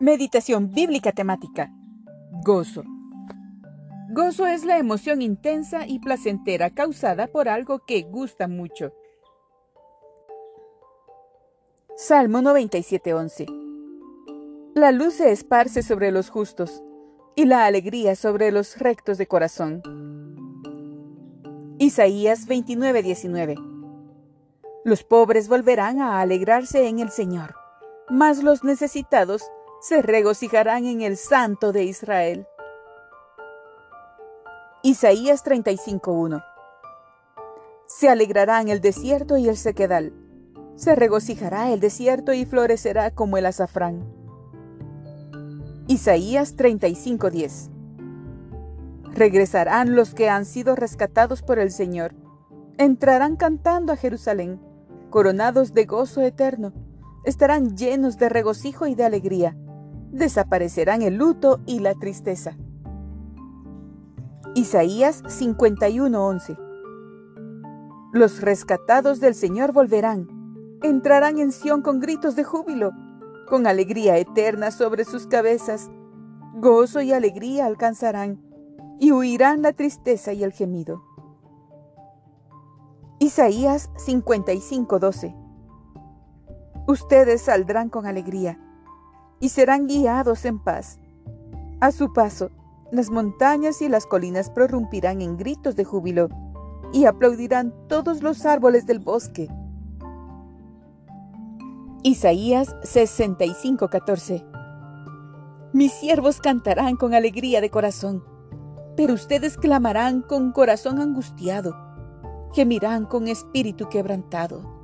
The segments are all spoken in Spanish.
Meditación bíblica temática. Gozo. Gozo es la emoción intensa y placentera causada por algo que gusta mucho. Salmo 97.11. La luz se esparce sobre los justos y la alegría sobre los rectos de corazón. Isaías 29:19. Los pobres volverán a alegrarse en el Señor, mas los necesitados se regocijarán en el Santo de Israel. Isaías 35:1 Se alegrarán el desierto y el sequedal. Se regocijará el desierto y florecerá como el azafrán. Isaías 35:10 Regresarán los que han sido rescatados por el Señor. Entrarán cantando a Jerusalén, coronados de gozo eterno. Estarán llenos de regocijo y de alegría desaparecerán el luto y la tristeza. Isaías 51:11 Los rescatados del Señor volverán, entrarán en Sión con gritos de júbilo, con alegría eterna sobre sus cabezas, gozo y alegría alcanzarán, y huirán la tristeza y el gemido. Isaías 55:12 Ustedes saldrán con alegría y serán guiados en paz. A su paso, las montañas y las colinas prorrumpirán en gritos de júbilo y aplaudirán todos los árboles del bosque. Isaías 65:14 Mis siervos cantarán con alegría de corazón, pero ustedes clamarán con corazón angustiado, gemirán con espíritu quebrantado.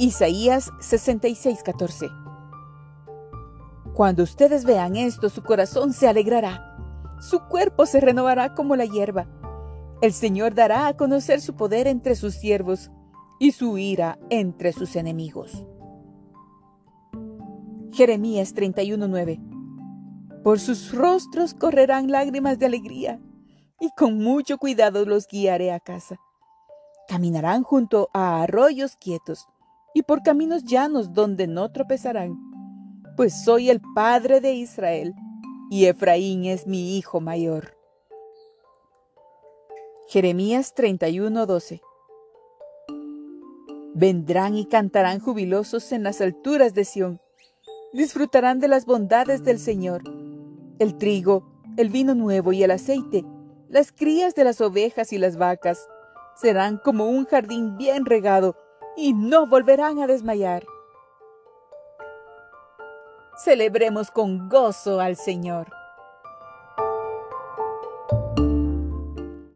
Isaías 66:14 Cuando ustedes vean esto, su corazón se alegrará, su cuerpo se renovará como la hierba. El Señor dará a conocer su poder entre sus siervos y su ira entre sus enemigos. Jeremías 31:9 Por sus rostros correrán lágrimas de alegría, y con mucho cuidado los guiaré a casa. Caminarán junto a arroyos quietos y por caminos llanos donde no tropezarán, pues soy el padre de Israel, y Efraín es mi hijo mayor. Jeremías 31:12 Vendrán y cantarán jubilosos en las alturas de Sión, disfrutarán de las bondades del Señor, el trigo, el vino nuevo y el aceite, las crías de las ovejas y las vacas, serán como un jardín bien regado, y no volverán a desmayar. Celebremos con gozo al Señor.